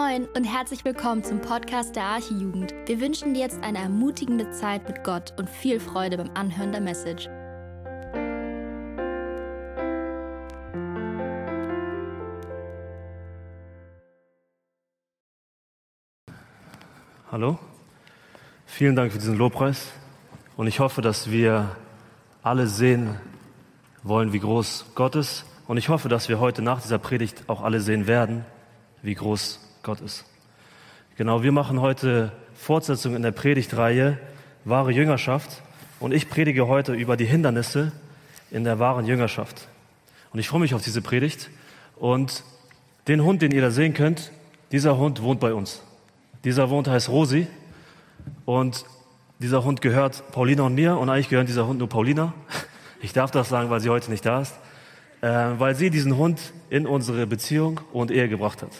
Moin und herzlich willkommen zum Podcast der Archijugend. Wir wünschen dir jetzt eine ermutigende Zeit mit Gott und viel Freude beim Anhören der Message. Hallo, vielen Dank für diesen Lobpreis und ich hoffe, dass wir alle sehen wollen, wie groß Gott ist und ich hoffe, dass wir heute nach dieser Predigt auch alle sehen werden, wie groß Gott ist. Genau, wir machen heute Fortsetzung in der Predigtreihe Wahre Jüngerschaft und ich predige heute über die Hindernisse in der wahren Jüngerschaft. Und ich freue mich auf diese Predigt und den Hund, den ihr da sehen könnt, dieser Hund wohnt bei uns. Dieser Hund heißt Rosi und dieser Hund gehört Paulina und mir und eigentlich gehört dieser Hund nur Paulina. Ich darf das sagen, weil sie heute nicht da ist, äh, weil sie diesen Hund in unsere Beziehung und Ehe gebracht hat.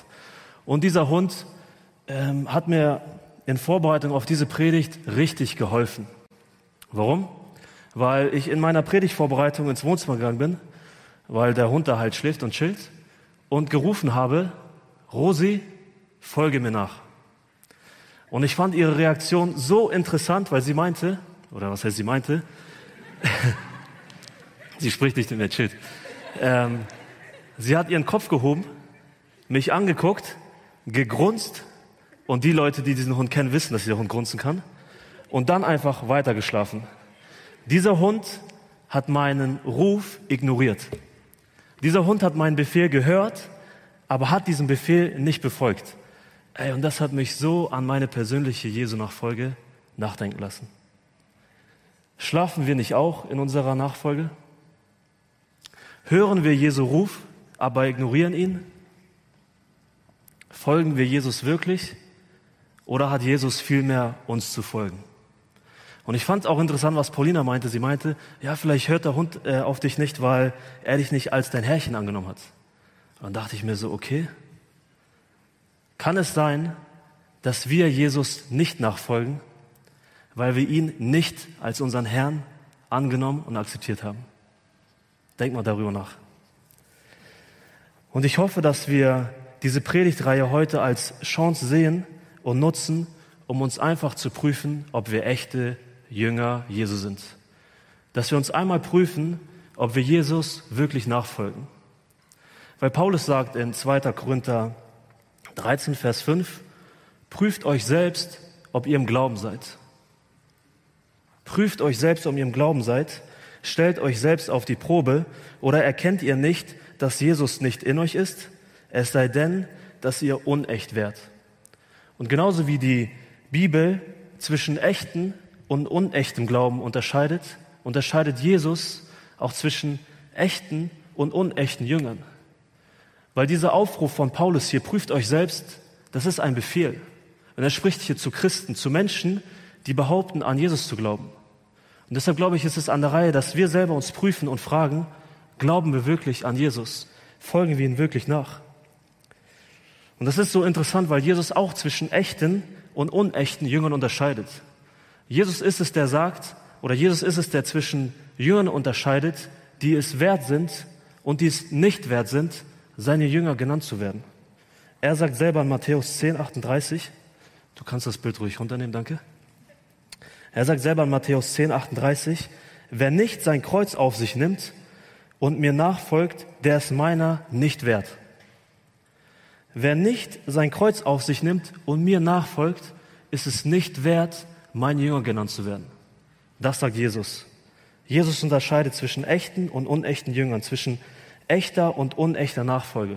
Und dieser Hund ähm, hat mir in Vorbereitung auf diese Predigt richtig geholfen. Warum? Weil ich in meiner Predigtvorbereitung ins Wohnzimmer gegangen bin, weil der Hund da halt schläft und chillt und gerufen habe, Rosi, folge mir nach. Und ich fand ihre Reaktion so interessant, weil sie meinte, oder was heißt sie meinte, sie spricht nicht der chillt. Ähm, sie hat ihren Kopf gehoben, mich angeguckt gegrunzt und die Leute, die diesen Hund kennen, wissen, dass dieser Hund grunzen kann und dann einfach weitergeschlafen. Dieser Hund hat meinen Ruf ignoriert. Dieser Hund hat meinen Befehl gehört, aber hat diesen Befehl nicht befolgt. Ey, und das hat mich so an meine persönliche Jesu-Nachfolge nachdenken lassen. Schlafen wir nicht auch in unserer Nachfolge? Hören wir Jesu Ruf, aber ignorieren ihn? Folgen wir Jesus wirklich oder hat Jesus vielmehr uns zu folgen? Und ich fand auch interessant, was Paulina meinte. Sie meinte, ja, vielleicht hört der Hund äh, auf dich nicht, weil er dich nicht als dein Herrchen angenommen hat. Und dann dachte ich mir so, okay, kann es sein, dass wir Jesus nicht nachfolgen, weil wir ihn nicht als unseren Herrn angenommen und akzeptiert haben? Denk mal darüber nach. Und ich hoffe, dass wir diese Predigtreihe heute als Chance sehen und nutzen, um uns einfach zu prüfen, ob wir echte Jünger Jesu sind. Dass wir uns einmal prüfen, ob wir Jesus wirklich nachfolgen. Weil Paulus sagt in 2. Korinther 13, Vers 5, prüft euch selbst, ob ihr im Glauben seid. Prüft euch selbst, ob ihr im Glauben seid. Stellt euch selbst auf die Probe. Oder erkennt ihr nicht, dass Jesus nicht in euch ist? Es sei denn, dass ihr unecht wärt. Und genauso wie die Bibel zwischen echten und unechtem Glauben unterscheidet, unterscheidet Jesus auch zwischen echten und unechten Jüngern. Weil dieser Aufruf von Paulus hier, prüft euch selbst, das ist ein Befehl. Und er spricht hier zu Christen, zu Menschen, die behaupten, an Jesus zu glauben. Und deshalb glaube ich, ist es an der Reihe, dass wir selber uns prüfen und fragen, glauben wir wirklich an Jesus? Folgen wir ihm wirklich nach? Und das ist so interessant, weil Jesus auch zwischen echten und unechten Jüngern unterscheidet. Jesus ist es, der sagt, oder Jesus ist es, der zwischen Jüngern unterscheidet, die es wert sind und die es nicht wert sind, seine Jünger genannt zu werden. Er sagt selber in Matthäus 10, 38, du kannst das Bild ruhig runternehmen, danke. Er sagt selber in Matthäus 10, 38, wer nicht sein Kreuz auf sich nimmt und mir nachfolgt, der ist meiner nicht wert. Wer nicht sein Kreuz auf sich nimmt und mir nachfolgt, ist es nicht wert, mein Jünger genannt zu werden. Das sagt Jesus. Jesus unterscheidet zwischen echten und unechten Jüngern, zwischen echter und unechter Nachfolge.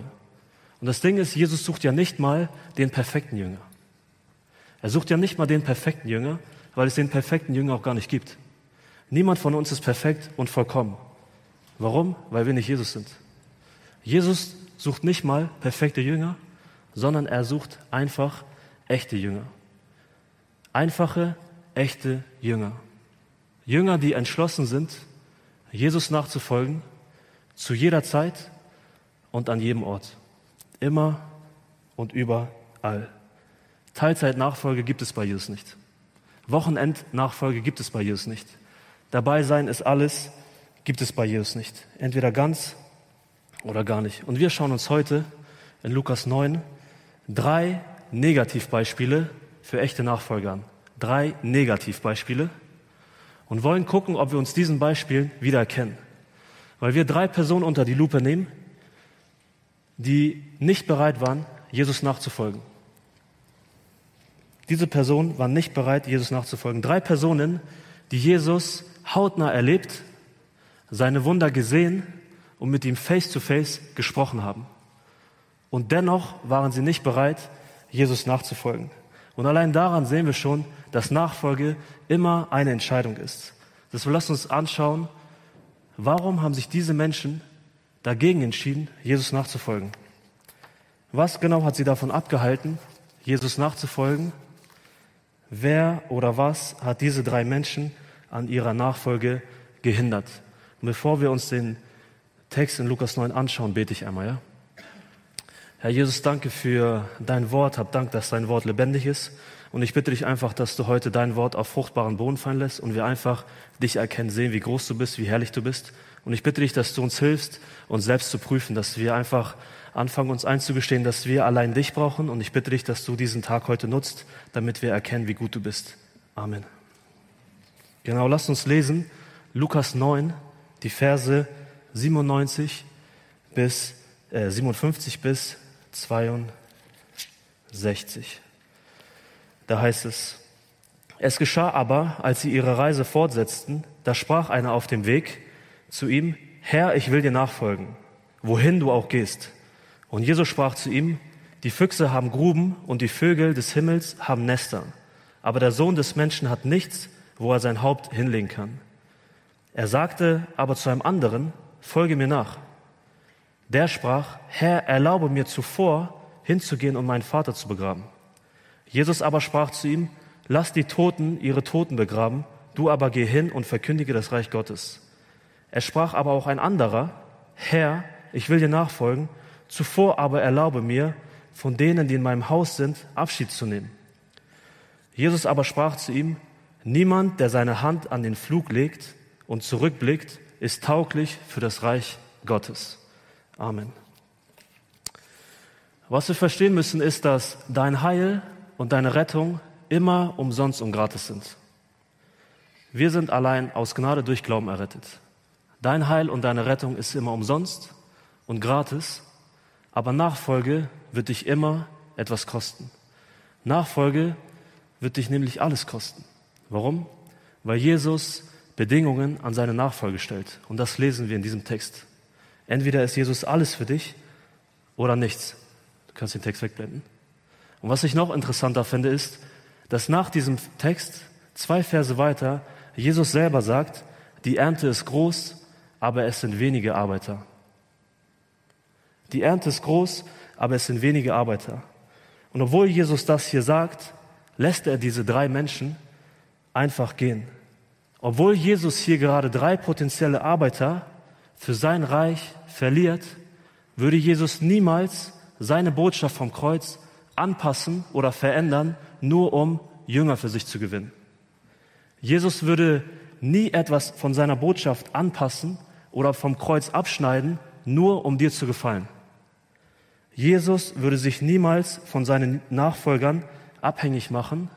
Und das Ding ist, Jesus sucht ja nicht mal den perfekten Jünger. Er sucht ja nicht mal den perfekten Jünger, weil es den perfekten Jünger auch gar nicht gibt. Niemand von uns ist perfekt und vollkommen. Warum? Weil wir nicht Jesus sind. Jesus sucht nicht mal perfekte Jünger, sondern er sucht einfach echte Jünger. Einfache, echte Jünger. Jünger, die entschlossen sind, Jesus nachzufolgen, zu jeder Zeit und an jedem Ort. Immer und überall. Teilzeitnachfolge gibt es bei Jesus nicht. Wochenendnachfolge gibt es bei Jesus nicht. Dabei sein ist alles, gibt es bei Jesus nicht. Entweder ganz oder gar nicht. Und wir schauen uns heute in Lukas 9 drei Negativbeispiele für echte Nachfolger. Drei Negativbeispiele und wollen gucken, ob wir uns diesen Beispielen wiedererkennen. Weil wir drei Personen unter die Lupe nehmen, die nicht bereit waren, Jesus nachzufolgen. Diese Personen waren nicht bereit, Jesus nachzufolgen. Drei Personen, die Jesus hautnah erlebt, seine Wunder gesehen und mit ihm face to face gesprochen haben. Und dennoch waren sie nicht bereit, Jesus nachzufolgen. Und allein daran sehen wir schon, dass Nachfolge immer eine Entscheidung ist. Deshalb lasst uns anschauen, warum haben sich diese Menschen dagegen entschieden, Jesus nachzufolgen. Was genau hat sie davon abgehalten, Jesus nachzufolgen? Wer oder was hat diese drei Menschen an ihrer Nachfolge gehindert? Und bevor wir uns den Text in Lukas 9 anschauen, bete ich einmal, ja? Herr Jesus, danke für dein Wort. Hab Dank, dass dein Wort lebendig ist. Und ich bitte dich einfach, dass du heute dein Wort auf fruchtbaren Boden fallen lässt und wir einfach dich erkennen, sehen, wie groß du bist, wie herrlich du bist. Und ich bitte dich, dass du uns hilfst, uns selbst zu prüfen, dass wir einfach anfangen, uns einzugestehen, dass wir allein dich brauchen. Und ich bitte dich, dass du diesen Tag heute nutzt, damit wir erkennen, wie gut du bist. Amen. Genau, lasst uns lesen. Lukas 9, die Verse 97 bis äh, 57 bis 62. Da heißt es, es geschah aber, als sie ihre Reise fortsetzten, da sprach einer auf dem Weg zu ihm, Herr, ich will dir nachfolgen, wohin du auch gehst. Und Jesus sprach zu ihm, die Füchse haben Gruben und die Vögel des Himmels haben Nester, aber der Sohn des Menschen hat nichts, wo er sein Haupt hinlegen kann. Er sagte aber zu einem anderen, folge mir nach. Der sprach, Herr, erlaube mir zuvor hinzugehen und meinen Vater zu begraben. Jesus aber sprach zu ihm, lass die Toten ihre Toten begraben, du aber geh hin und verkündige das Reich Gottes. Er sprach aber auch ein anderer, Herr, ich will dir nachfolgen, zuvor aber erlaube mir, von denen, die in meinem Haus sind, Abschied zu nehmen. Jesus aber sprach zu ihm, niemand, der seine Hand an den Flug legt und zurückblickt, ist tauglich für das Reich Gottes. Amen. Was wir verstehen müssen, ist, dass dein Heil und deine Rettung immer umsonst und gratis sind. Wir sind allein aus Gnade durch Glauben errettet. Dein Heil und deine Rettung ist immer umsonst und gratis, aber Nachfolge wird dich immer etwas kosten. Nachfolge wird dich nämlich alles kosten. Warum? Weil Jesus Bedingungen an seine Nachfolge stellt. Und das lesen wir in diesem Text. Entweder ist Jesus alles für dich oder nichts. Du kannst den Text wegblenden. Und was ich noch interessanter finde, ist, dass nach diesem Text zwei Verse weiter Jesus selber sagt, die Ernte ist groß, aber es sind wenige Arbeiter. Die Ernte ist groß, aber es sind wenige Arbeiter. Und obwohl Jesus das hier sagt, lässt er diese drei Menschen einfach gehen. Obwohl Jesus hier gerade drei potenzielle Arbeiter für sein Reich verliert, würde Jesus niemals seine Botschaft vom Kreuz anpassen oder verändern, nur um Jünger für sich zu gewinnen. Jesus würde nie etwas von seiner Botschaft anpassen oder vom Kreuz abschneiden, nur um dir zu gefallen. Jesus würde sich niemals von seinen Nachfolgern abhängig machen,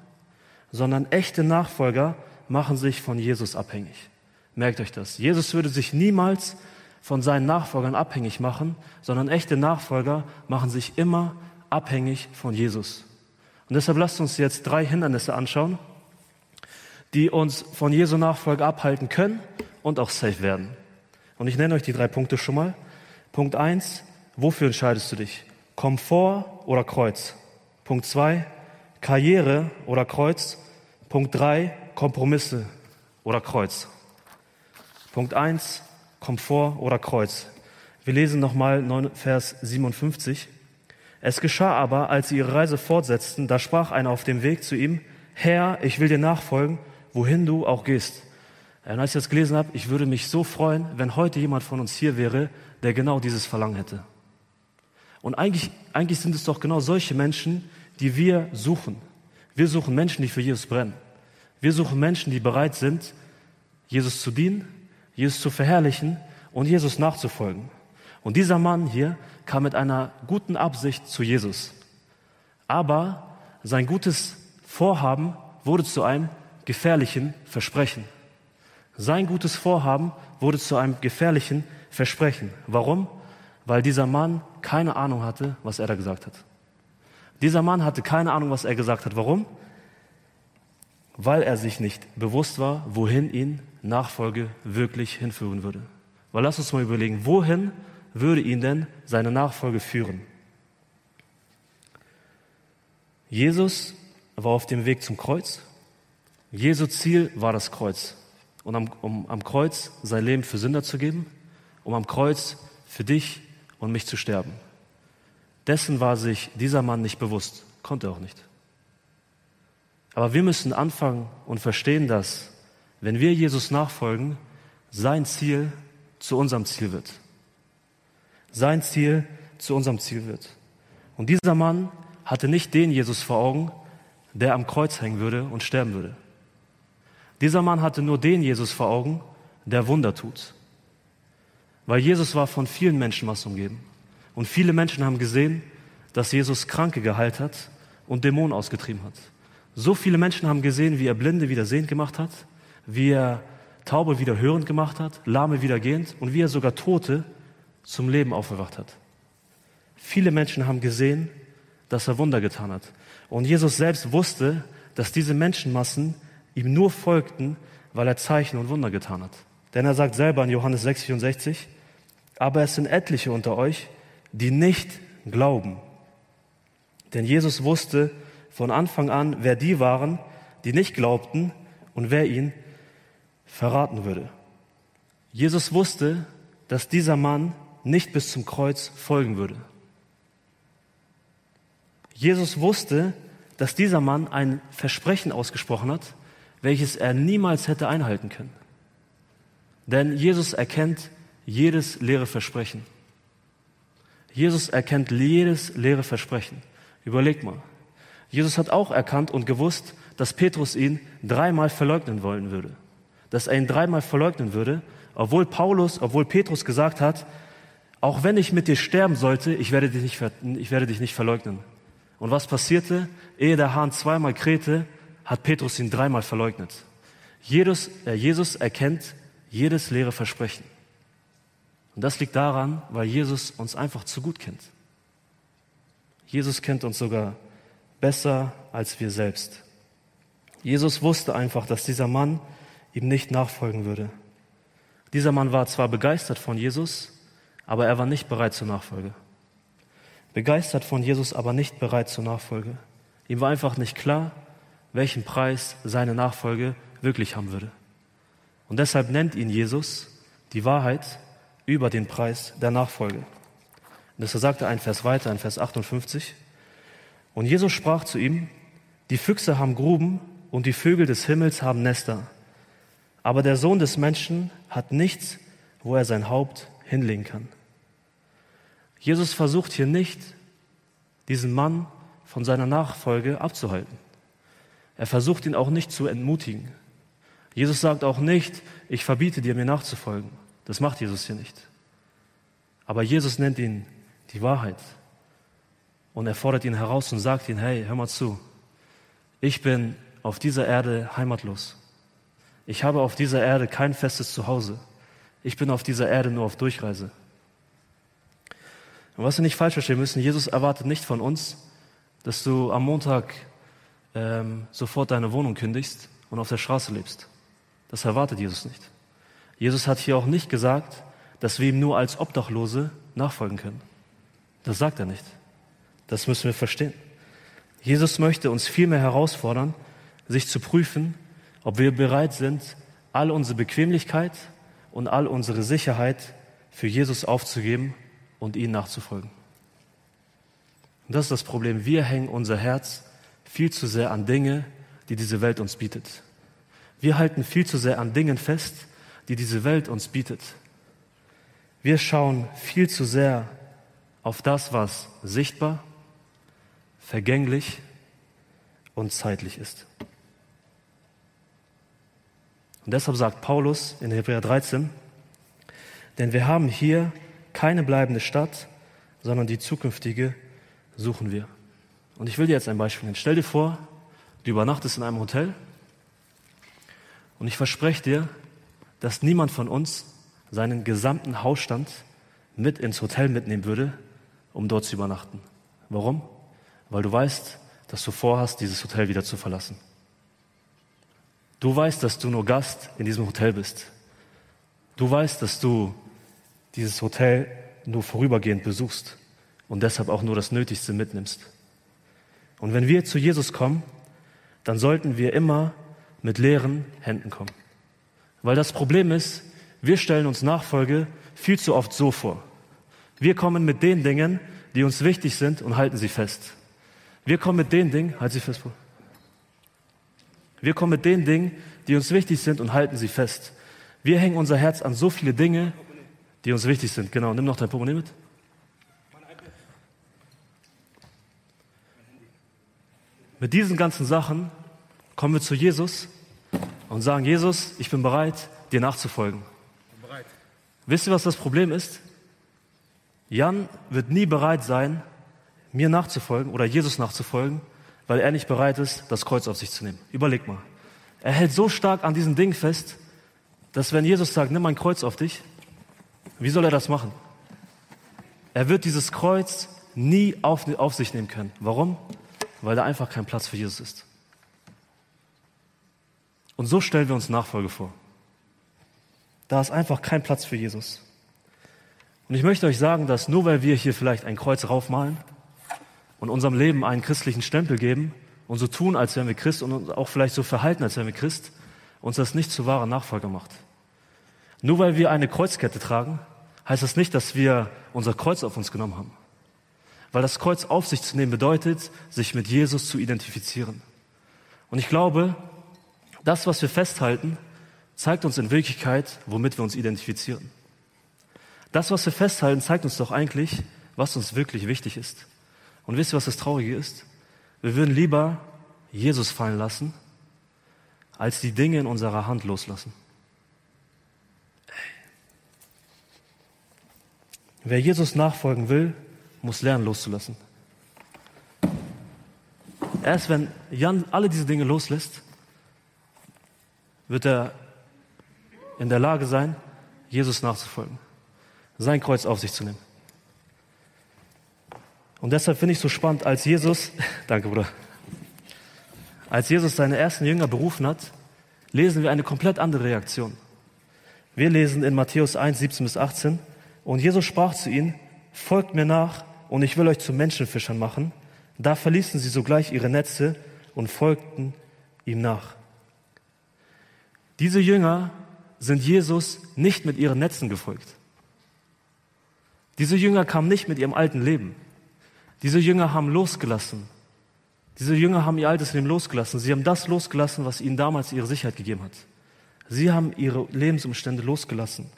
sondern echte Nachfolger machen sich von Jesus abhängig. Merkt euch das. Jesus würde sich niemals von seinen Nachfolgern abhängig machen, sondern echte Nachfolger machen sich immer abhängig von Jesus. Und deshalb lasst uns jetzt drei Hindernisse anschauen, die uns von Jesu Nachfolge abhalten können und auch safe werden. Und ich nenne euch die drei Punkte schon mal. Punkt eins: wofür entscheidest du dich? Komfort oder Kreuz? Punkt zwei: Karriere oder Kreuz? Punkt drei: Kompromisse oder Kreuz? Punkt eins: Komfort oder Kreuz? Wir lesen nochmal Vers 57. Es geschah aber, als sie ihre Reise fortsetzten, da sprach einer auf dem Weg zu ihm, Herr, ich will dir nachfolgen, wohin du auch gehst. Und als ich das gelesen habe, ich würde mich so freuen, wenn heute jemand von uns hier wäre, der genau dieses Verlangen hätte. Und eigentlich, eigentlich sind es doch genau solche Menschen, die wir suchen. Wir suchen Menschen, die für Jesus brennen. Wir suchen Menschen, die bereit sind, Jesus zu dienen, Jesus zu verherrlichen und Jesus nachzufolgen. Und dieser Mann hier kam mit einer guten Absicht zu Jesus. Aber sein gutes Vorhaben wurde zu einem gefährlichen Versprechen. Sein gutes Vorhaben wurde zu einem gefährlichen Versprechen. Warum? Weil dieser Mann keine Ahnung hatte, was er da gesagt hat. Dieser Mann hatte keine Ahnung, was er gesagt hat. Warum? Weil er sich nicht bewusst war, wohin ihn Nachfolge wirklich hinführen würde. Weil lass uns mal überlegen, wohin würde ihn denn seine Nachfolge führen? Jesus war auf dem Weg zum Kreuz. Jesu Ziel war das Kreuz. Und am, um am Kreuz sein Leben für Sünder zu geben, um am Kreuz für dich und mich zu sterben. Dessen war sich dieser Mann nicht bewusst, konnte auch nicht. Aber wir müssen anfangen und verstehen, dass, wenn wir Jesus nachfolgen, sein Ziel zu unserem Ziel wird. Sein Ziel zu unserem Ziel wird. Und dieser Mann hatte nicht den Jesus vor Augen, der am Kreuz hängen würde und sterben würde. Dieser Mann hatte nur den Jesus vor Augen, der Wunder tut. Weil Jesus war von vielen Menschenmassen umgeben. Und viele Menschen haben gesehen, dass Jesus Kranke geheilt hat und Dämonen ausgetrieben hat. So viele Menschen haben gesehen, wie er Blinde wieder sehend gemacht hat, wie er Taube wieder hörend gemacht hat, Lahme wieder gehend und wie er sogar Tote zum Leben aufgewacht hat. Viele Menschen haben gesehen, dass er Wunder getan hat. Und Jesus selbst wusste, dass diese Menschenmassen ihm nur folgten, weil er Zeichen und Wunder getan hat. Denn er sagt selber in Johannes 6,64, aber es sind etliche unter euch, die nicht glauben. Denn Jesus wusste von Anfang an, wer die waren, die nicht glaubten und wer ihn verraten würde. Jesus wusste, dass dieser Mann nicht bis zum Kreuz folgen würde. Jesus wusste, dass dieser Mann ein Versprechen ausgesprochen hat, welches er niemals hätte einhalten können. Denn Jesus erkennt jedes leere Versprechen. Jesus erkennt jedes leere Versprechen. Überlegt mal. Jesus hat auch erkannt und gewusst, dass Petrus ihn dreimal verleugnen wollen würde. Dass er ihn dreimal verleugnen würde, obwohl Paulus, obwohl Petrus gesagt hat, auch wenn ich mit dir sterben sollte, ich werde dich nicht, ich werde dich nicht verleugnen. Und was passierte? Ehe der Hahn zweimal krähte, hat Petrus ihn dreimal verleugnet. Jesus, äh, Jesus erkennt jedes leere Versprechen. Und das liegt daran, weil Jesus uns einfach zu gut kennt. Jesus kennt uns sogar besser als wir selbst. Jesus wusste einfach, dass dieser Mann ihm nicht nachfolgen würde. Dieser Mann war zwar begeistert von Jesus, aber er war nicht bereit zur Nachfolge. Begeistert von Jesus, aber nicht bereit zur Nachfolge. Ihm war einfach nicht klar, welchen Preis seine Nachfolge wirklich haben würde. Und deshalb nennt ihn Jesus die Wahrheit über den Preis der Nachfolge. Und das sagt er ein Vers weiter, in Vers 58. Und Jesus sprach zu ihm, die Füchse haben Gruben und die Vögel des Himmels haben Nester. Aber der Sohn des Menschen hat nichts, wo er sein Haupt hinlegen kann. Jesus versucht hier nicht, diesen Mann von seiner Nachfolge abzuhalten. Er versucht ihn auch nicht zu entmutigen. Jesus sagt auch nicht, ich verbiete dir, mir nachzufolgen. Das macht Jesus hier nicht. Aber Jesus nennt ihn die Wahrheit. Und er fordert ihn heraus und sagt ihm, hey, hör mal zu. Ich bin auf dieser Erde heimatlos. Ich habe auf dieser Erde kein festes Zuhause. Ich bin auf dieser Erde nur auf Durchreise. Und was wir nicht falsch verstehen müssen, Jesus erwartet nicht von uns, dass du am Montag ähm, sofort deine Wohnung kündigst und auf der Straße lebst. Das erwartet Jesus nicht. Jesus hat hier auch nicht gesagt, dass wir ihm nur als Obdachlose nachfolgen können. Das sagt er nicht. Das müssen wir verstehen. Jesus möchte uns vielmehr herausfordern, sich zu prüfen, ob wir bereit sind, all unsere Bequemlichkeit und all unsere Sicherheit für Jesus aufzugeben und ihnen nachzufolgen. Und das ist das Problem. Wir hängen unser Herz viel zu sehr an Dinge, die diese Welt uns bietet. Wir halten viel zu sehr an Dingen fest, die diese Welt uns bietet. Wir schauen viel zu sehr auf das, was sichtbar, vergänglich und zeitlich ist. Und deshalb sagt Paulus in Hebräer 13, denn wir haben hier keine bleibende Stadt, sondern die zukünftige suchen wir. Und ich will dir jetzt ein Beispiel nennen. Stell dir vor, du übernachtest in einem Hotel und ich verspreche dir, dass niemand von uns seinen gesamten Hausstand mit ins Hotel mitnehmen würde, um dort zu übernachten. Warum? Weil du weißt, dass du vorhast, dieses Hotel wieder zu verlassen. Du weißt, dass du nur Gast in diesem Hotel bist. Du weißt, dass du dieses Hotel nur vorübergehend besuchst und deshalb auch nur das Nötigste mitnimmst. Und wenn wir zu Jesus kommen, dann sollten wir immer mit leeren Händen kommen. Weil das Problem ist, wir stellen uns Nachfolge viel zu oft so vor. Wir kommen mit den Dingen, die uns wichtig sind und halten sie fest. Wir kommen mit den Dingen, halt sie fest vor. Wir kommen mit den Dingen, die uns wichtig sind und halten sie fest. Wir hängen unser Herz an so viele Dinge, die uns wichtig sind. Genau, nimm noch dein Portemonnaie mit. Mit diesen ganzen Sachen kommen wir zu Jesus und sagen, Jesus, ich bin bereit, dir nachzufolgen. Wisst ihr, was das Problem ist? Jan wird nie bereit sein, mir nachzufolgen oder Jesus nachzufolgen, weil er nicht bereit ist, das Kreuz auf sich zu nehmen. Überleg mal. Er hält so stark an diesem Ding fest, dass wenn Jesus sagt, nimm mein Kreuz auf dich, wie soll er das machen? Er wird dieses Kreuz nie auf, auf sich nehmen können. Warum? Weil da einfach kein Platz für Jesus ist. Und so stellen wir uns Nachfolge vor. Da ist einfach kein Platz für Jesus. Und ich möchte euch sagen, dass nur weil wir hier vielleicht ein Kreuz raufmalen und unserem Leben einen christlichen Stempel geben und so tun, als wären wir Christ und uns auch vielleicht so verhalten, als wären wir Christ, uns das nicht zu wahrer Nachfolge macht. Nur weil wir eine Kreuzkette tragen, heißt das nicht, dass wir unser Kreuz auf uns genommen haben. Weil das Kreuz auf sich zu nehmen bedeutet, sich mit Jesus zu identifizieren. Und ich glaube, das, was wir festhalten, zeigt uns in Wirklichkeit, womit wir uns identifizieren. Das, was wir festhalten, zeigt uns doch eigentlich, was uns wirklich wichtig ist. Und wisst ihr, was das Traurige ist? Wir würden lieber Jesus fallen lassen, als die Dinge in unserer Hand loslassen. Wer Jesus nachfolgen will, muss lernen loszulassen. Erst wenn Jan alle diese Dinge loslässt, wird er in der Lage sein, Jesus nachzufolgen, sein Kreuz auf sich zu nehmen. Und deshalb finde ich so spannend, als Jesus, danke Bruder, als Jesus seine ersten Jünger berufen hat, lesen wir eine komplett andere Reaktion. Wir lesen in Matthäus 1, 17 bis 18, und Jesus sprach zu ihnen, folgt mir nach, und ich will euch zu Menschenfischern machen. Da verließen sie sogleich ihre Netze und folgten ihm nach. Diese Jünger sind Jesus nicht mit ihren Netzen gefolgt. Diese Jünger kamen nicht mit ihrem alten Leben. Diese Jünger haben losgelassen. Diese Jünger haben ihr altes Leben losgelassen. Sie haben das losgelassen, was ihnen damals ihre Sicherheit gegeben hat. Sie haben ihre Lebensumstände losgelassen.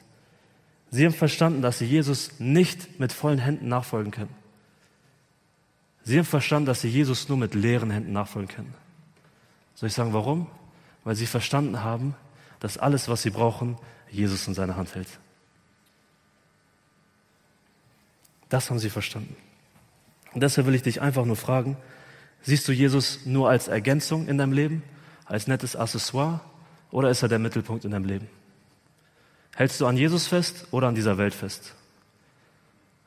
Sie haben verstanden, dass sie Jesus nicht mit vollen Händen nachfolgen können. Sie haben verstanden, dass sie Jesus nur mit leeren Händen nachfolgen können. Soll ich sagen, warum? Weil sie verstanden haben, dass alles, was sie brauchen, Jesus in seiner Hand hält. Das haben sie verstanden. Und deshalb will ich dich einfach nur fragen, siehst du Jesus nur als Ergänzung in deinem Leben, als nettes Accessoire oder ist er der Mittelpunkt in deinem Leben? Hältst du an Jesus fest oder an dieser Welt fest?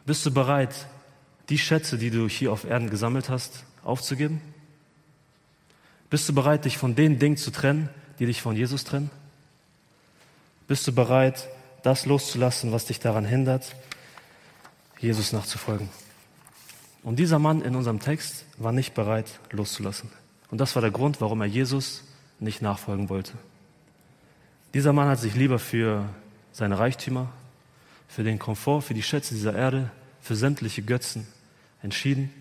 Bist du bereit, die Schätze, die du hier auf Erden gesammelt hast, aufzugeben? Bist du bereit, dich von den Dingen zu trennen, die dich von Jesus trennen? Bist du bereit, das loszulassen, was dich daran hindert, Jesus nachzufolgen? Und dieser Mann in unserem Text war nicht bereit, loszulassen. Und das war der Grund, warum er Jesus nicht nachfolgen wollte. Dieser Mann hat sich lieber für seine Reichtümer, für den Komfort, für die Schätze dieser Erde, für sämtliche Götzen entschieden,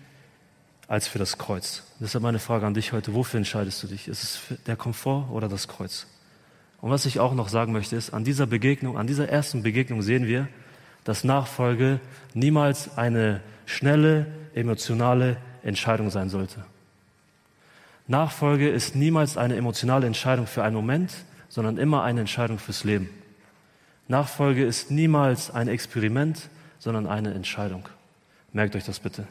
als für das Kreuz. Deshalb meine Frage an dich heute, wofür entscheidest du dich? Ist es der Komfort oder das Kreuz? Und was ich auch noch sagen möchte, ist, an dieser Begegnung, an dieser ersten Begegnung sehen wir, dass Nachfolge niemals eine schnelle, emotionale Entscheidung sein sollte. Nachfolge ist niemals eine emotionale Entscheidung für einen Moment, sondern immer eine Entscheidung fürs Leben. Nachfolge ist niemals ein Experiment, sondern eine Entscheidung. Merkt euch das bitte.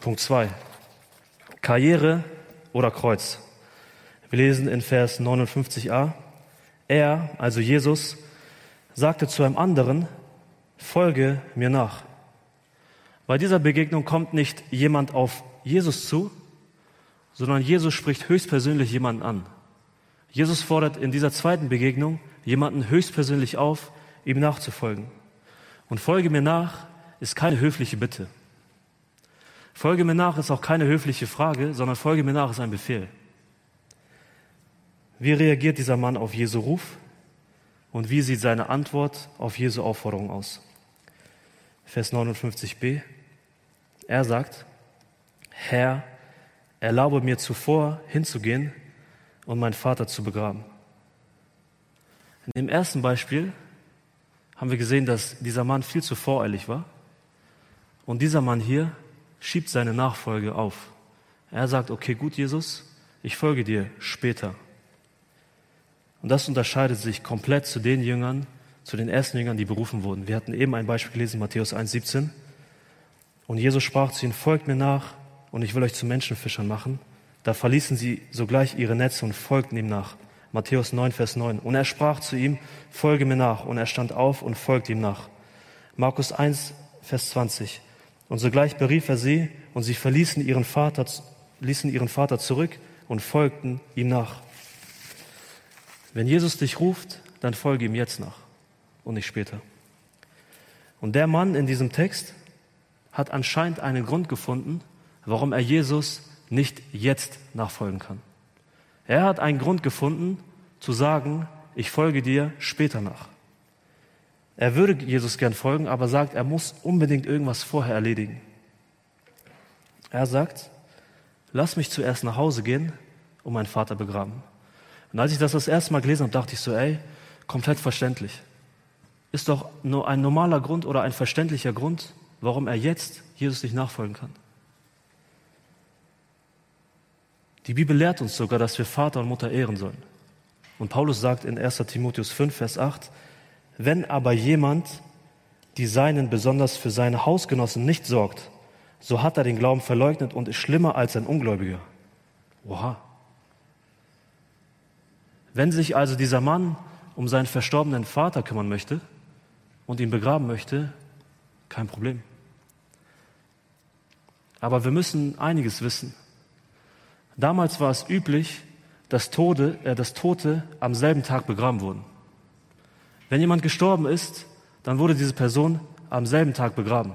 Punkt 2. Karriere oder Kreuz. Wir lesen in Vers 59a. Er, also Jesus, sagte zu einem anderen, folge mir nach. Bei dieser Begegnung kommt nicht jemand auf Jesus zu, sondern Jesus spricht höchstpersönlich jemanden an. Jesus fordert in dieser zweiten Begegnung jemanden höchstpersönlich auf, ihm nachzufolgen. Und folge mir nach ist keine höfliche Bitte. Folge mir nach ist auch keine höfliche Frage, sondern folge mir nach ist ein Befehl. Wie reagiert dieser Mann auf Jesu Ruf und wie sieht seine Antwort auf Jesu Aufforderung aus? Vers 59b. Er sagt, Herr, erlaube mir zuvor hinzugehen und meinen Vater zu begraben. In dem ersten Beispiel haben wir gesehen, dass dieser Mann viel zu voreilig war. Und dieser Mann hier schiebt seine Nachfolge auf. Er sagt, okay, gut, Jesus, ich folge dir später. Und das unterscheidet sich komplett zu den Jüngern, zu den ersten Jüngern, die berufen wurden. Wir hatten eben ein Beispiel gelesen, Matthäus 1,17. Und Jesus sprach zu ihnen, folgt mir nach und ich will euch zu Menschenfischern machen. Da verließen sie sogleich ihre Netze und folgten ihm nach. Matthäus 9, Vers 9. Und er sprach zu ihm, folge mir nach. Und er stand auf und folgte ihm nach. Markus 1, Vers 20. Und sogleich berief er sie und sie verließen ihren Vater, ließen ihren Vater zurück und folgten ihm nach. Wenn Jesus dich ruft, dann folge ihm jetzt nach und nicht später. Und der Mann in diesem Text hat anscheinend einen Grund gefunden, warum er Jesus nicht jetzt nachfolgen kann. Er hat einen Grund gefunden, zu sagen, ich folge dir später nach. Er würde Jesus gern folgen, aber sagt, er muss unbedingt irgendwas vorher erledigen. Er sagt, lass mich zuerst nach Hause gehen und meinen Vater begraben. Und als ich das das erste Mal gelesen habe, dachte ich so, ey, komplett verständlich. Ist doch nur ein normaler Grund oder ein verständlicher Grund, warum er jetzt Jesus nicht nachfolgen kann. Die Bibel lehrt uns sogar, dass wir Vater und Mutter ehren sollen. Und Paulus sagt in 1 Timotheus 5, Vers 8, wenn aber jemand die Seinen besonders für seine Hausgenossen nicht sorgt, so hat er den Glauben verleugnet und ist schlimmer als ein Ungläubiger. Oha. Wenn sich also dieser Mann um seinen verstorbenen Vater kümmern möchte und ihn begraben möchte, kein Problem. Aber wir müssen einiges wissen. Damals war es üblich, dass, Tode, äh, dass Tote am selben Tag begraben wurden. Wenn jemand gestorben ist, dann wurde diese Person am selben Tag begraben.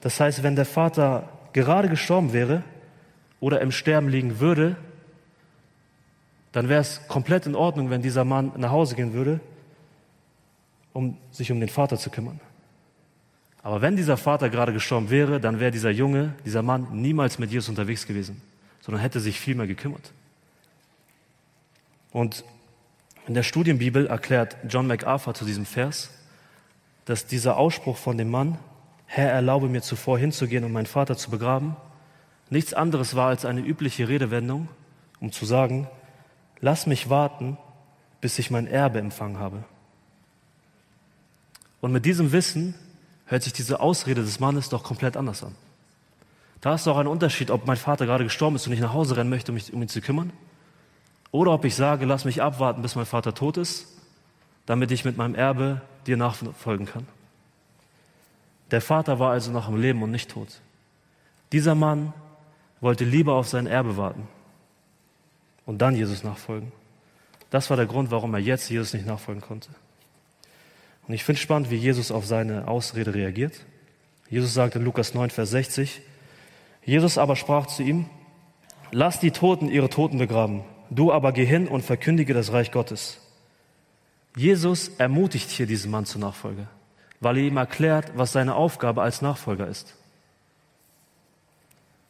Das heißt, wenn der Vater gerade gestorben wäre oder im Sterben liegen würde, dann wäre es komplett in Ordnung, wenn dieser Mann nach Hause gehen würde, um sich um den Vater zu kümmern. Aber wenn dieser Vater gerade gestorben wäre, dann wäre dieser Junge, dieser Mann niemals mit Jesus unterwegs gewesen, sondern hätte sich viel mehr gekümmert. Und in der Studienbibel erklärt John MacArthur zu diesem Vers, dass dieser Ausspruch von dem Mann, Herr, erlaube mir zuvor hinzugehen und meinen Vater zu begraben, nichts anderes war als eine übliche Redewendung, um zu sagen, lass mich warten, bis ich mein Erbe empfangen habe. Und mit diesem Wissen hört sich diese Ausrede des Mannes doch komplett anders an. Da ist doch ein Unterschied, ob mein Vater gerade gestorben ist und ich nach Hause rennen möchte, um mich um ihn zu kümmern, oder ob ich sage, lass mich abwarten, bis mein Vater tot ist, damit ich mit meinem Erbe dir nachfolgen kann. Der Vater war also noch im Leben und nicht tot. Dieser Mann wollte lieber auf sein Erbe warten und dann Jesus nachfolgen. Das war der Grund, warum er jetzt Jesus nicht nachfolgen konnte. Und ich finde spannend, wie Jesus auf seine Ausrede reagiert. Jesus sagt in Lukas 9, Vers 60, Jesus aber sprach zu ihm, lass die Toten ihre Toten begraben, du aber geh hin und verkündige das Reich Gottes. Jesus ermutigt hier diesen Mann zur Nachfolge, weil er ihm erklärt, was seine Aufgabe als Nachfolger ist.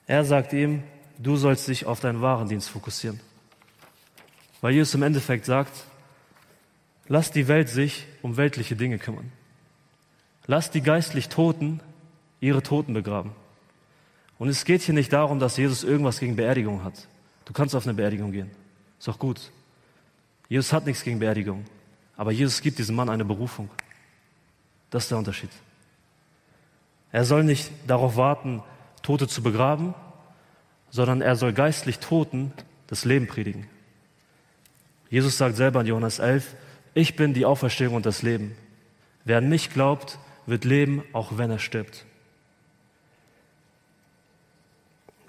Er sagt ihm, du sollst dich auf deinen Warendienst fokussieren. Weil Jesus im Endeffekt sagt, lass die Welt sich um weltliche Dinge kümmern. Lass die geistlich Toten ihre Toten begraben. Und es geht hier nicht darum, dass Jesus irgendwas gegen Beerdigung hat. Du kannst auf eine Beerdigung gehen. Ist doch gut. Jesus hat nichts gegen Beerdigung. Aber Jesus gibt diesem Mann eine Berufung. Das ist der Unterschied. Er soll nicht darauf warten, Tote zu begraben, sondern er soll geistlich Toten das Leben predigen. Jesus sagt selber in Johannes 11, ich bin die Auferstehung und das Leben. Wer an mich glaubt, wird leben, auch wenn er stirbt.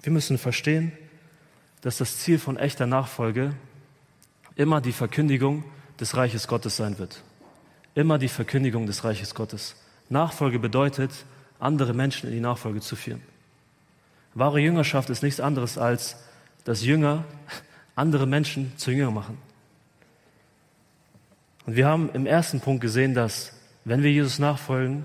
Wir müssen verstehen, dass das Ziel von echter Nachfolge immer die Verkündigung des Reiches Gottes sein wird. Immer die Verkündigung des Reiches Gottes. Nachfolge bedeutet, andere Menschen in die Nachfolge zu führen. Wahre Jüngerschaft ist nichts anderes als, dass Jünger andere Menschen zu Jünger machen. Und wir haben im ersten Punkt gesehen, dass, wenn wir Jesus nachfolgen,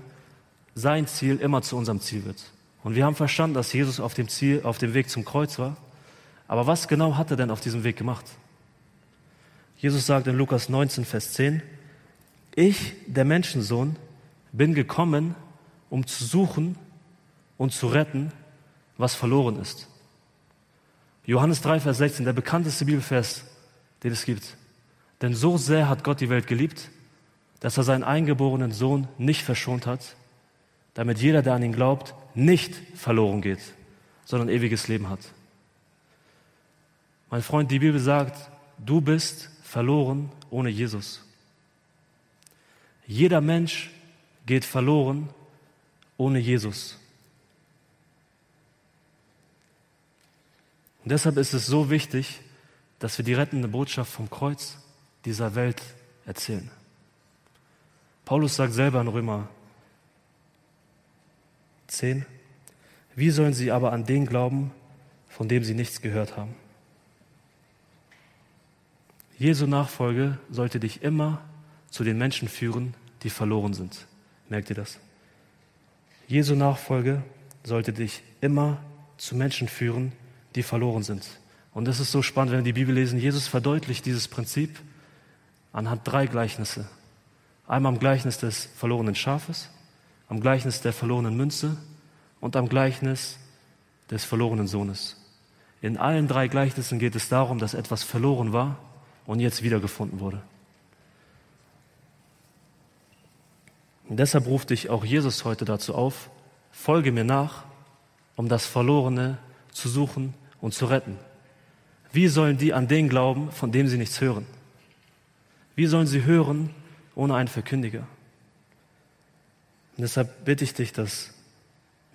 sein Ziel immer zu unserem Ziel wird. Und wir haben verstanden, dass Jesus auf dem Ziel, auf dem Weg zum Kreuz war. Aber was genau hat er denn auf diesem Weg gemacht? Jesus sagt in Lukas 19, Vers 10, ich, der Menschensohn, bin gekommen, um zu suchen und zu retten, was verloren ist. Johannes 3, Vers 16, der bekannteste Bibelvers, den es gibt. Denn so sehr hat Gott die Welt geliebt, dass er seinen eingeborenen Sohn nicht verschont hat, damit jeder, der an ihn glaubt, nicht verloren geht, sondern ewiges Leben hat. Mein Freund, die Bibel sagt, du bist verloren ohne Jesus. Jeder Mensch geht verloren ohne Jesus. Und deshalb ist es so wichtig, dass wir die rettende Botschaft vom Kreuz dieser Welt erzählen. Paulus sagt selber in Römer 10, wie sollen sie aber an den glauben, von dem sie nichts gehört haben? Jesu Nachfolge sollte dich immer zu den Menschen führen, die verloren sind. Merkt ihr das? Jesu Nachfolge sollte dich immer zu Menschen führen, die verloren sind. Und das ist so spannend, wenn wir die Bibel lesen. Jesus verdeutlicht dieses Prinzip anhand drei Gleichnisse. Einmal am Gleichnis des verlorenen Schafes, am Gleichnis der verlorenen Münze und am Gleichnis des verlorenen Sohnes. In allen drei Gleichnissen geht es darum, dass etwas verloren war und jetzt wiedergefunden wurde. Und deshalb ruft dich auch Jesus heute dazu auf, folge mir nach, um das Verlorene zu suchen und zu retten. Wie sollen die an den glauben, von dem sie nichts hören? Wie sollen sie hören ohne einen Verkündiger? Und deshalb bitte ich dich, dass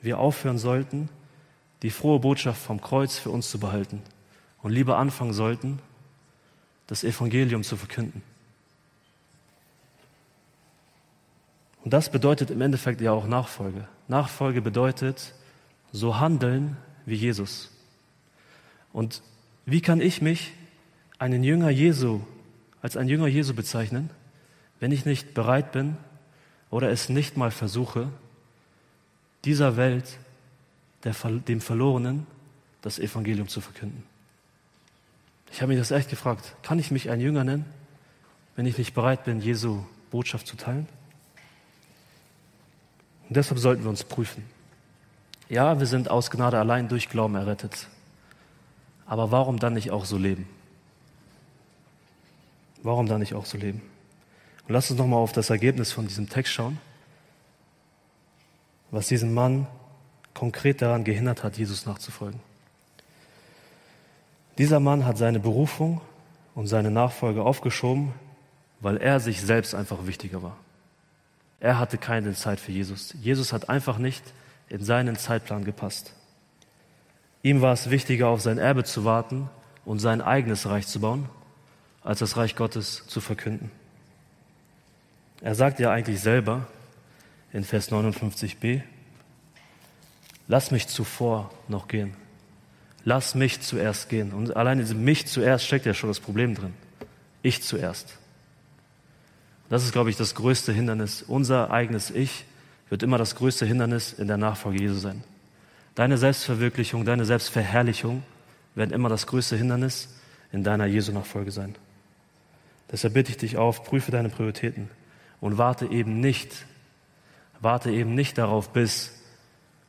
wir aufhören sollten, die frohe Botschaft vom Kreuz für uns zu behalten und lieber anfangen sollten, das Evangelium zu verkünden. Und das bedeutet im Endeffekt ja auch Nachfolge. Nachfolge bedeutet so handeln wie Jesus. Und wie kann ich mich einen Jünger Jesu als ein Jünger Jesu bezeichnen, wenn ich nicht bereit bin oder es nicht mal versuche, dieser Welt, der, dem Verlorenen, das Evangelium zu verkünden? Ich habe mich das echt gefragt. Kann ich mich ein Jünger nennen, wenn ich nicht bereit bin, Jesu Botschaft zu teilen? Und deshalb sollten wir uns prüfen. Ja, wir sind aus Gnade allein durch Glauben errettet. Aber warum dann nicht auch so leben? Warum dann nicht auch so leben? Und lass uns nochmal auf das Ergebnis von diesem Text schauen, was diesen Mann konkret daran gehindert hat, Jesus nachzufolgen. Dieser Mann hat seine Berufung und seine Nachfolge aufgeschoben, weil er sich selbst einfach wichtiger war. Er hatte keine Zeit für Jesus. Jesus hat einfach nicht in seinen Zeitplan gepasst. Ihm war es wichtiger, auf sein Erbe zu warten und sein eigenes Reich zu bauen, als das Reich Gottes zu verkünden. Er sagt ja eigentlich selber in Vers 59b, lass mich zuvor noch gehen. Lass mich zuerst gehen. Und allein in diesem mich zuerst steckt ja schon das Problem drin. Ich zuerst. Das ist, glaube ich, das größte Hindernis. Unser eigenes Ich wird immer das größte Hindernis in der Nachfolge Jesu sein. Deine Selbstverwirklichung, deine Selbstverherrlichung werden immer das größte Hindernis in deiner Jesu-Nachfolge sein. Deshalb bitte ich dich auf, prüfe deine Prioritäten und warte eben nicht, warte eben nicht darauf, bis,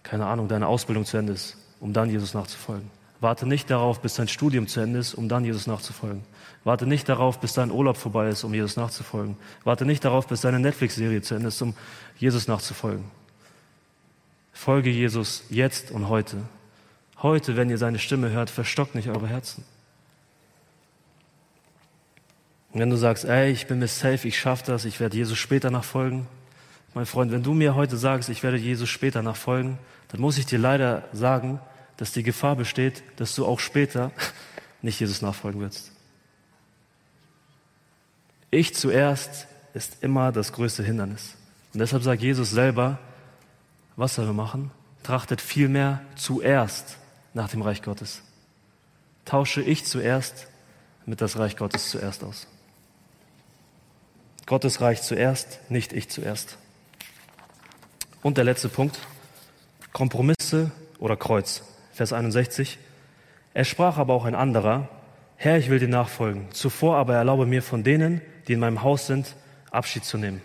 keine Ahnung, deine Ausbildung zu Ende ist, um dann Jesus nachzufolgen. Warte nicht darauf, bis dein Studium zu Ende ist, um dann Jesus nachzufolgen. Warte nicht darauf, bis dein Urlaub vorbei ist, um Jesus nachzufolgen. Warte nicht darauf, bis deine Netflix-Serie zu Ende ist, um Jesus nachzufolgen. Folge Jesus jetzt und heute. Heute, wenn ihr seine Stimme hört, verstockt nicht eure Herzen. Und wenn du sagst, ey, ich bin mir safe, ich schaffe das, ich werde Jesus später nachfolgen. Mein Freund, wenn du mir heute sagst, ich werde Jesus später nachfolgen, dann muss ich dir leider sagen, dass die Gefahr besteht, dass du auch später nicht Jesus nachfolgen wirst. Ich zuerst ist immer das größte Hindernis. Und deshalb sagt Jesus selber, was soll wir machen? Trachtet vielmehr zuerst nach dem Reich Gottes. Tausche ich zuerst mit das Reich Gottes zuerst aus. Gottes Reich zuerst, nicht ich zuerst. Und der letzte Punkt, Kompromisse oder Kreuz. Vers 61. Er sprach aber auch ein anderer, Herr, ich will dir nachfolgen. Zuvor aber erlaube mir von denen, die in meinem Haus sind, Abschied zu nehmen.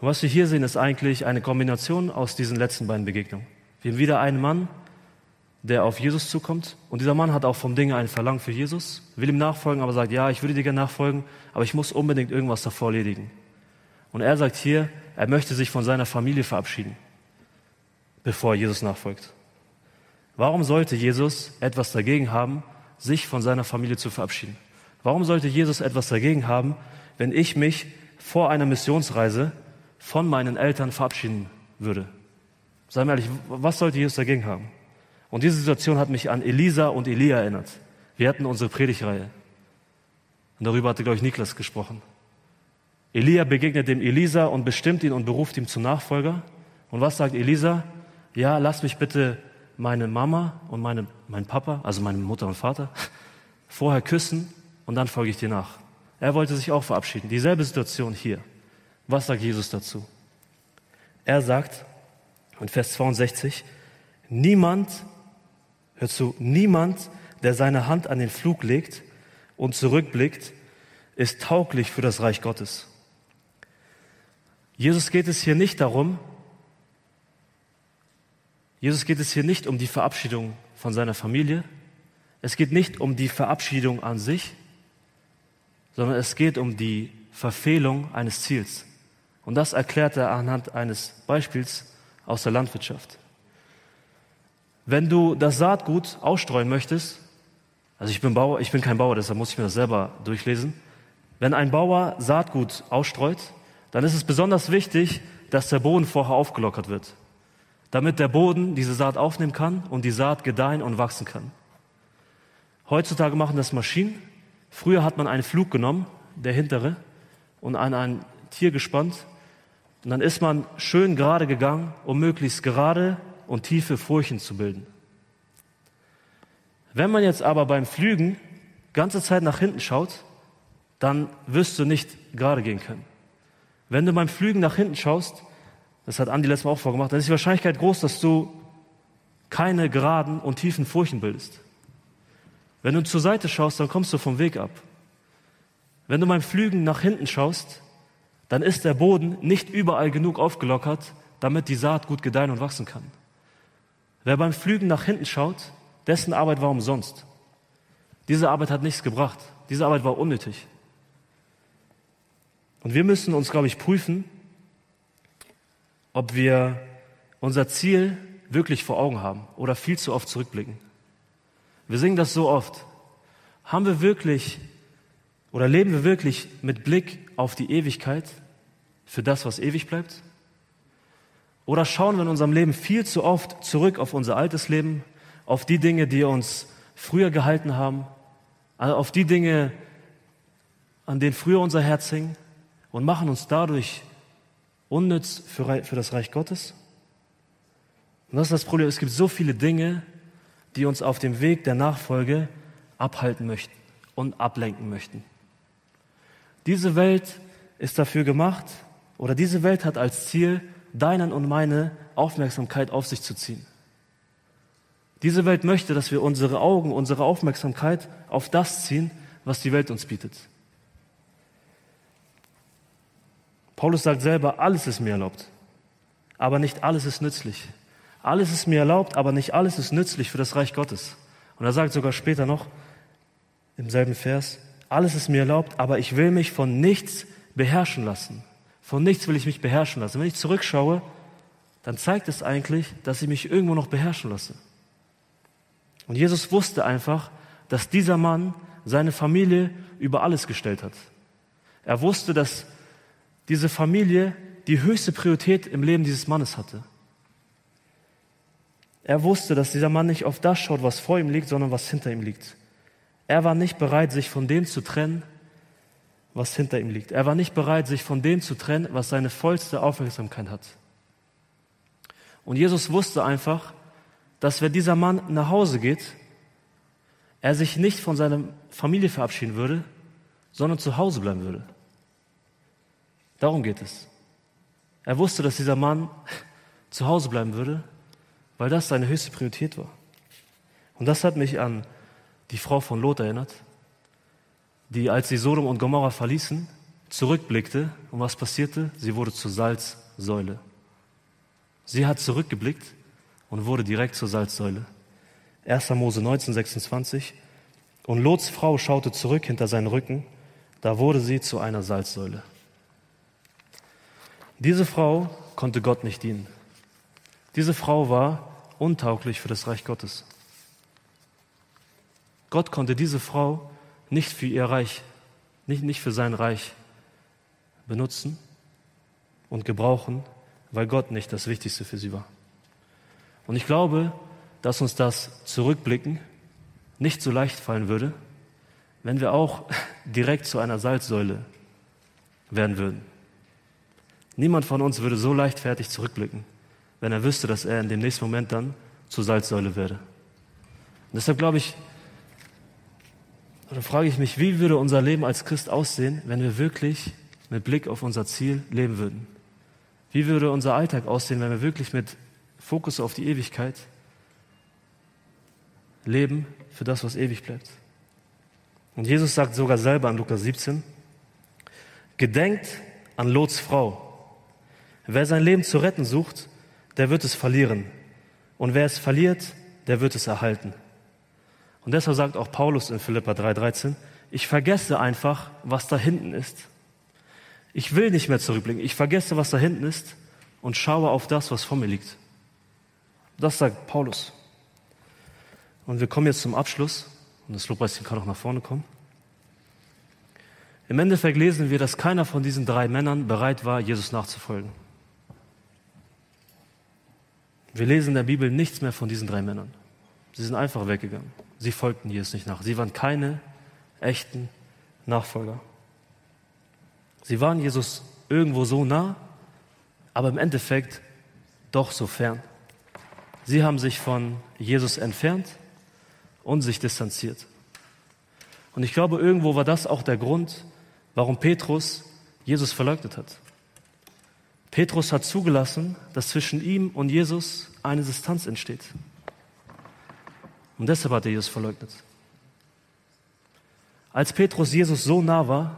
Und was wir hier sehen, ist eigentlich eine Kombination aus diesen letzten beiden Begegnungen. Wir haben wieder einen Mann, der auf Jesus zukommt. Und dieser Mann hat auch vom Dinge ein Verlangen für Jesus, will ihm nachfolgen, aber sagt, ja, ich würde dir gerne nachfolgen, aber ich muss unbedingt irgendwas davor erledigen. Und er sagt hier, er möchte sich von seiner Familie verabschieden, bevor Jesus nachfolgt. Warum sollte Jesus etwas dagegen haben, sich von seiner Familie zu verabschieden? Warum sollte Jesus etwas dagegen haben, wenn ich mich vor einer Missionsreise von meinen Eltern verabschieden würde? Sei mir ehrlich, was sollte Jesus dagegen haben? Und diese Situation hat mich an Elisa und Elia erinnert. Wir hatten unsere Predigreihe. Und darüber hatte, glaube ich, Niklas gesprochen. Elia begegnet dem Elisa und bestimmt ihn und beruft ihn zum Nachfolger. Und was sagt Elisa? Ja, lass mich bitte meine Mama und meine, mein Papa, also meine Mutter und Vater, vorher küssen und dann folge ich dir nach. Er wollte sich auch verabschieden. Dieselbe Situation hier. Was sagt Jesus dazu? Er sagt in Vers 62, niemand, hör zu, niemand, der seine Hand an den Flug legt und zurückblickt, ist tauglich für das Reich Gottes. Jesus geht es hier nicht darum, Jesus geht es hier nicht um die Verabschiedung von seiner Familie. Es geht nicht um die Verabschiedung an sich, sondern es geht um die Verfehlung eines Ziels. Und das erklärt er anhand eines Beispiels aus der Landwirtschaft. Wenn du das Saatgut ausstreuen möchtest, also ich bin Bauer, ich bin kein Bauer, deshalb muss ich mir das selber durchlesen. Wenn ein Bauer Saatgut ausstreut, dann ist es besonders wichtig, dass der Boden vorher aufgelockert wird damit der Boden diese Saat aufnehmen kann und die Saat gedeihen und wachsen kann. Heutzutage machen das Maschinen. Früher hat man einen Flug genommen, der hintere, und an ein Tier gespannt. Und dann ist man schön gerade gegangen, um möglichst gerade und tiefe Furchen zu bilden. Wenn man jetzt aber beim Flügen ganze Zeit nach hinten schaut, dann wirst du nicht gerade gehen können. Wenn du beim Flügen nach hinten schaust, das hat Andi letztes Mal auch vorgemacht, dann ist die Wahrscheinlichkeit groß, dass du keine geraden und tiefen Furchen bildest. Wenn du zur Seite schaust, dann kommst du vom Weg ab. Wenn du beim Flügen nach hinten schaust, dann ist der Boden nicht überall genug aufgelockert, damit die Saat gut gedeihen und wachsen kann. Wer beim Flügen nach hinten schaut, dessen Arbeit war umsonst. Diese Arbeit hat nichts gebracht. Diese Arbeit war unnötig. Und wir müssen uns, glaube ich, prüfen, ob wir unser Ziel wirklich vor Augen haben oder viel zu oft zurückblicken. Wir singen das so oft. Haben wir wirklich oder leben wir wirklich mit Blick auf die Ewigkeit für das, was ewig bleibt? Oder schauen wir in unserem Leben viel zu oft zurück auf unser altes Leben, auf die Dinge, die uns früher gehalten haben, auf die Dinge, an denen früher unser Herz hing und machen uns dadurch unnütz für, für das Reich Gottes? Und das ist das Problem. Es gibt so viele Dinge, die uns auf dem Weg der Nachfolge abhalten möchten und ablenken möchten. Diese Welt ist dafür gemacht, oder diese Welt hat als Ziel, deinen und meine Aufmerksamkeit auf sich zu ziehen. Diese Welt möchte, dass wir unsere Augen, unsere Aufmerksamkeit auf das ziehen, was die Welt uns bietet. Paulus sagt selber, alles ist mir erlaubt, aber nicht alles ist nützlich. Alles ist mir erlaubt, aber nicht alles ist nützlich für das Reich Gottes. Und er sagt sogar später noch im selben Vers, alles ist mir erlaubt, aber ich will mich von nichts beherrschen lassen. Von nichts will ich mich beherrschen lassen. Wenn ich zurückschaue, dann zeigt es eigentlich, dass ich mich irgendwo noch beherrschen lasse. Und Jesus wusste einfach, dass dieser Mann seine Familie über alles gestellt hat. Er wusste, dass diese Familie die höchste Priorität im Leben dieses Mannes hatte. Er wusste, dass dieser Mann nicht auf das schaut, was vor ihm liegt, sondern was hinter ihm liegt. Er war nicht bereit, sich von dem zu trennen, was hinter ihm liegt. Er war nicht bereit, sich von dem zu trennen, was seine vollste Aufmerksamkeit hat. Und Jesus wusste einfach, dass wenn dieser Mann nach Hause geht, er sich nicht von seiner Familie verabschieden würde, sondern zu Hause bleiben würde. Darum geht es. Er wusste, dass dieser Mann zu Hause bleiben würde, weil das seine höchste Priorität war. Und das hat mich an die Frau von Lot erinnert, die, als sie Sodom und Gomorra verließen, zurückblickte und was passierte? Sie wurde zur Salzsäule. Sie hat zurückgeblickt und wurde direkt zur Salzsäule. 1. Mose 19, 26. Und Lots Frau schaute zurück hinter seinen Rücken, da wurde sie zu einer Salzsäule. Diese Frau konnte Gott nicht dienen. Diese Frau war untauglich für das Reich Gottes. Gott konnte diese Frau nicht für ihr Reich, nicht, nicht für sein Reich benutzen und gebrauchen, weil Gott nicht das Wichtigste für sie war. Und ich glaube, dass uns das Zurückblicken nicht so leicht fallen würde, wenn wir auch direkt zu einer Salzsäule werden würden. Niemand von uns würde so leichtfertig zurückblicken, wenn er wüsste, dass er in dem nächsten Moment dann zur Salzsäule werde. Und deshalb glaube ich, oder frage ich mich, wie würde unser Leben als Christ aussehen, wenn wir wirklich mit Blick auf unser Ziel leben würden? Wie würde unser Alltag aussehen, wenn wir wirklich mit Fokus auf die Ewigkeit leben für das, was ewig bleibt? Und Jesus sagt sogar selber in Lukas 17, gedenkt an Lots Frau. Wer sein Leben zu retten sucht, der wird es verlieren. Und wer es verliert, der wird es erhalten. Und deshalb sagt auch Paulus in Philippa 3,13, ich vergesse einfach, was da hinten ist ich will nicht mehr zurückblicken. Ich vergesse, was da hinten ist und schaue auf das, was vor mir liegt. Das sagt Paulus. Und wir kommen jetzt zum Abschluss. Und das Lobpreisteam kann auch nach vorne kommen. Im Endeffekt lesen wir, dass keiner von diesen drei Männern bereit war, Jesus nachzufolgen. Wir lesen in der Bibel nichts mehr von diesen drei Männern. Sie sind einfach weggegangen. Sie folgten Jesus nicht nach. Sie waren keine echten Nachfolger. Sie waren Jesus irgendwo so nah, aber im Endeffekt doch so fern. Sie haben sich von Jesus entfernt und sich distanziert. Und ich glaube, irgendwo war das auch der Grund, warum Petrus Jesus verleugnet hat. Petrus hat zugelassen, dass zwischen ihm und Jesus eine Distanz entsteht. Und deshalb hat er Jesus verleugnet. Als Petrus Jesus so nah war,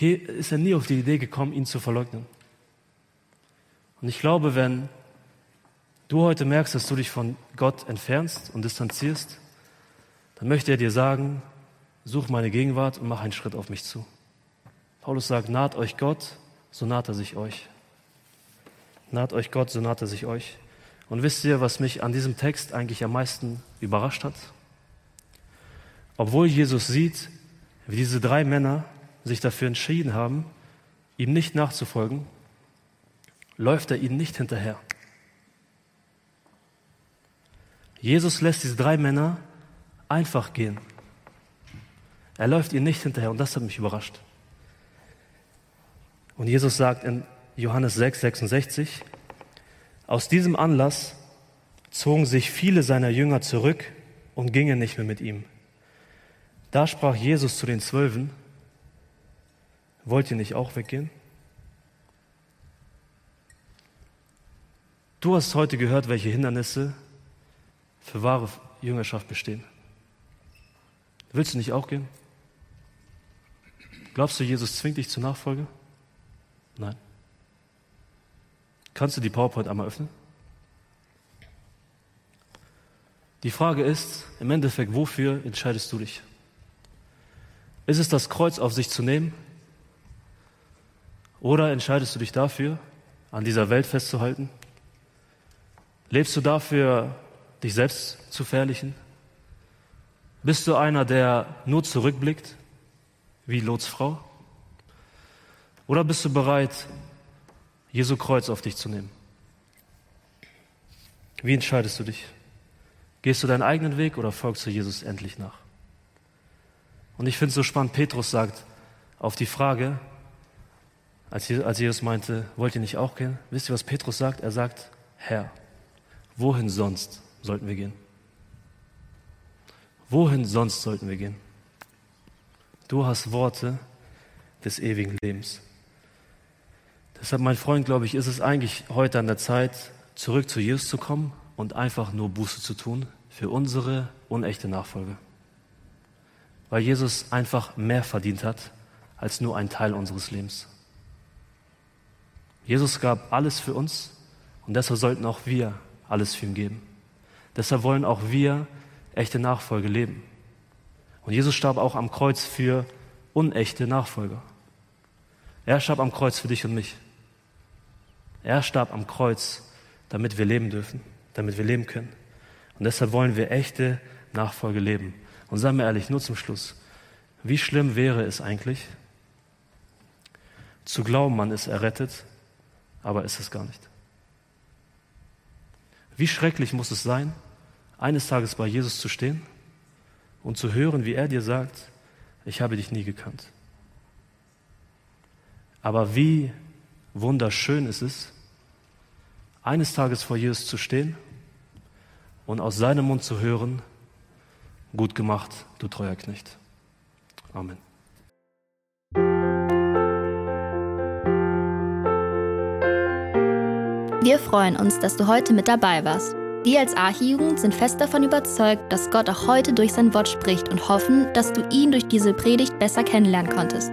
ist er nie auf die Idee gekommen, ihn zu verleugnen. Und ich glaube, wenn du heute merkst, dass du dich von Gott entfernst und distanzierst, dann möchte er dir sagen, such meine Gegenwart und mach einen Schritt auf mich zu. Paulus sagt, naht euch Gott, so naht er sich euch. Naht euch Gott, so naht er sich euch. Und wisst ihr, was mich an diesem Text eigentlich am meisten überrascht hat? Obwohl Jesus sieht, wie diese drei Männer sich dafür entschieden haben, ihm nicht nachzufolgen, läuft er ihnen nicht hinterher. Jesus lässt diese drei Männer einfach gehen. Er läuft ihnen nicht hinterher und das hat mich überrascht. Und Jesus sagt in Johannes 6, 66, aus diesem Anlass zogen sich viele seiner Jünger zurück und gingen nicht mehr mit ihm. Da sprach Jesus zu den Zwölfen, Wollt ihr nicht auch weggehen? Du hast heute gehört, welche Hindernisse für wahre Jüngerschaft bestehen. Willst du nicht auch gehen? Glaubst du, Jesus zwingt dich zur Nachfolge? Nein. Kannst du die PowerPoint einmal öffnen? Die Frage ist im Endeffekt, wofür entscheidest du dich? Ist es das Kreuz auf sich zu nehmen oder entscheidest du dich dafür, an dieser Welt festzuhalten Lebst du dafür, dich selbst zu verherrlichen? Bist du einer, der nur zurückblickt, wie Lots Frau? Oder bist du bereit, Jesu Kreuz auf dich zu nehmen? Wie entscheidest du dich? Gehst du deinen eigenen Weg oder folgst du Jesus endlich nach? Und ich finde es so spannend, Petrus sagt auf die Frage, als Jesus meinte, wollt ihr nicht auch gehen? Wisst ihr, was Petrus sagt? Er sagt, Herr, wohin sonst sollten wir gehen? Wohin sonst sollten wir gehen? Du hast Worte des ewigen Lebens. Deshalb, mein Freund, glaube ich, ist es eigentlich heute an der Zeit, zurück zu Jesus zu kommen und einfach nur Buße zu tun für unsere unechte Nachfolge. Weil Jesus einfach mehr verdient hat als nur ein Teil unseres Lebens. Jesus gab alles für uns und deshalb sollten auch wir alles für ihn geben. Deshalb wollen auch wir echte Nachfolge leben. Und Jesus starb auch am Kreuz für unechte Nachfolger. Er starb am Kreuz für dich und mich. Er starb am Kreuz, damit wir leben dürfen, damit wir leben können. Und deshalb wollen wir echte Nachfolge leben. Und sagen wir ehrlich, nur zum Schluss, wie schlimm wäre es eigentlich, zu glauben, man ist errettet, aber ist es gar nicht. Wie schrecklich muss es sein, eines Tages bei Jesus zu stehen und zu hören, wie er dir sagt, ich habe dich nie gekannt. Aber wie wunderschön ist es, eines Tages vor Jesus zu stehen und aus seinem Mund zu hören, gut gemacht, du treuer Knecht. Amen. Wir freuen uns, dass du heute mit dabei warst. Wir als Archijugend sind fest davon überzeugt, dass Gott auch heute durch sein Wort spricht und hoffen, dass du ihn durch diese Predigt besser kennenlernen konntest.